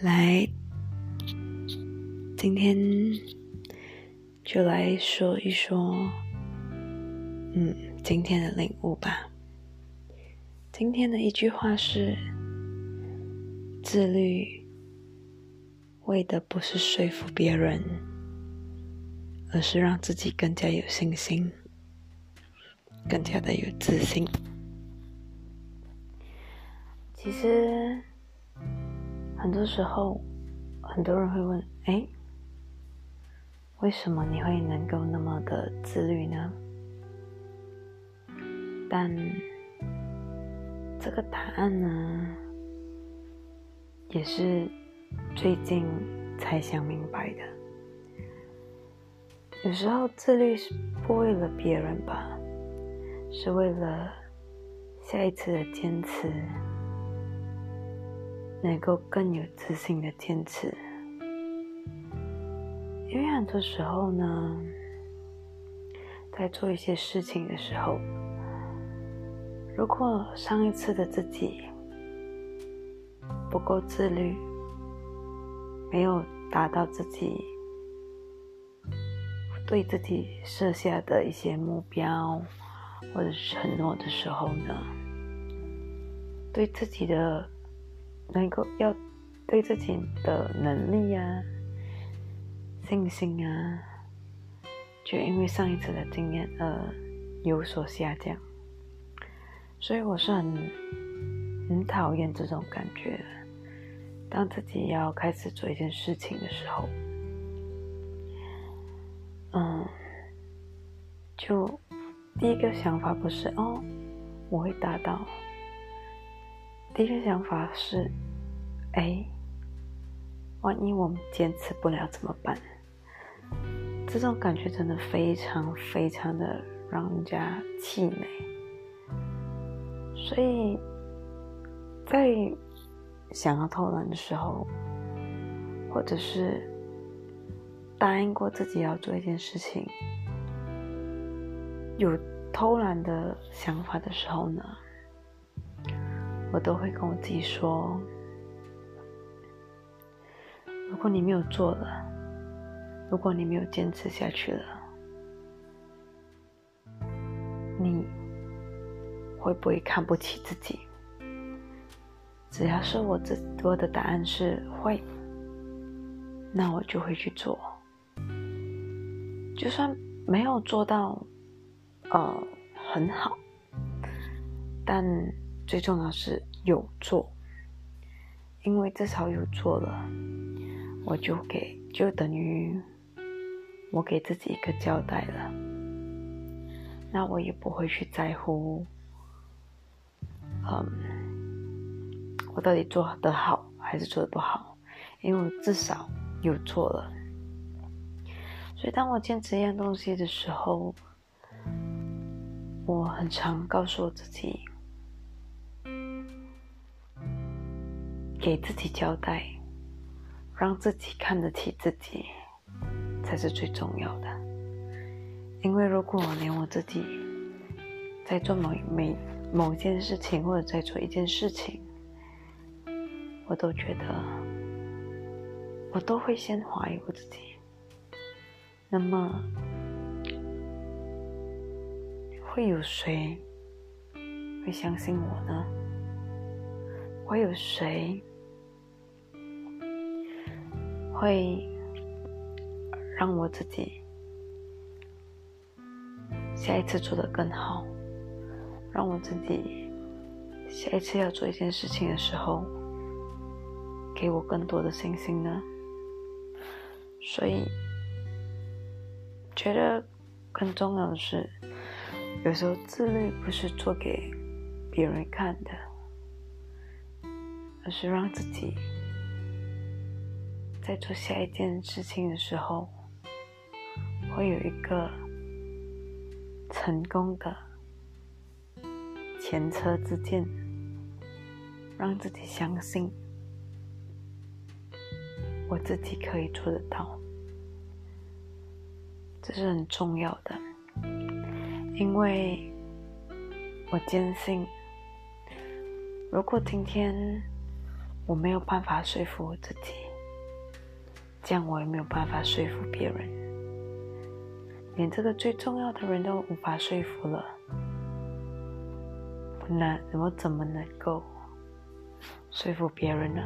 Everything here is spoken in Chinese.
来今天就来说一说，嗯，今天的领悟吧。今天的一句话是：自律为的不是说服别人，而是让自己更加有信心，更加的有自信。其实，很多时候，很多人会问：“哎，为什么你会能够那么的自律呢？”但这个答案呢，也是最近才想明白的。有时候自律是不为了别人吧，是为了下一次的坚持。能够更有自信的坚持，因为很多时候呢，在做一些事情的时候，如果上一次的自己不够自律，没有达到自己对自己设下的一些目标或者承诺的时候呢，对自己的。能够要对自己的能力啊、信心啊，就因为上一次的经验而有所下降，所以我是很很讨厌这种感觉。当自己要开始做一件事情的时候，嗯，就第一个想法不是哦，我会达到。第一个想法是，哎，万一我们坚持不了怎么办？这种感觉真的非常非常的让人家气馁。所以在想要偷懒的时候，或者是答应过自己要做一件事情，有偷懒的想法的时候呢？我都会跟我自己说：如果你没有做了，如果你没有坚持下去了，你会不会看不起自己？只要是我自我的答案是会，那我就会去做。就算没有做到，呃，很好，但。最重要是有做，因为至少有做了，我就给就等于我给自己一个交代了。那我也不会去在乎，嗯，我到底做的好还是做的不好，因为我至少有做了。所以当我坚持一样东西的时候，我很常告诉我自己。给自己交代，让自己看得起自己，才是最重要的。因为如果连我自己在做某每某件事情，或者在做一件事情，我都觉得我都会先怀疑我自己，那么会有谁会相信我呢？会有谁？会让我自己下一次做得更好，让我自己下一次要做一件事情的时候，给我更多的信心呢。所以，觉得更重要的是，有时候自律不是做给别人看的，而是让自己。在做下一件事情的时候，会有一个成功的前车之鉴，让自己相信我自己可以做得到，这是很重要的，因为我坚信，如果今天我没有办法说服我自己。这样我也没有办法说服别人，连这个最重要的人都无法说服了，那我怎么能够说服别人呢？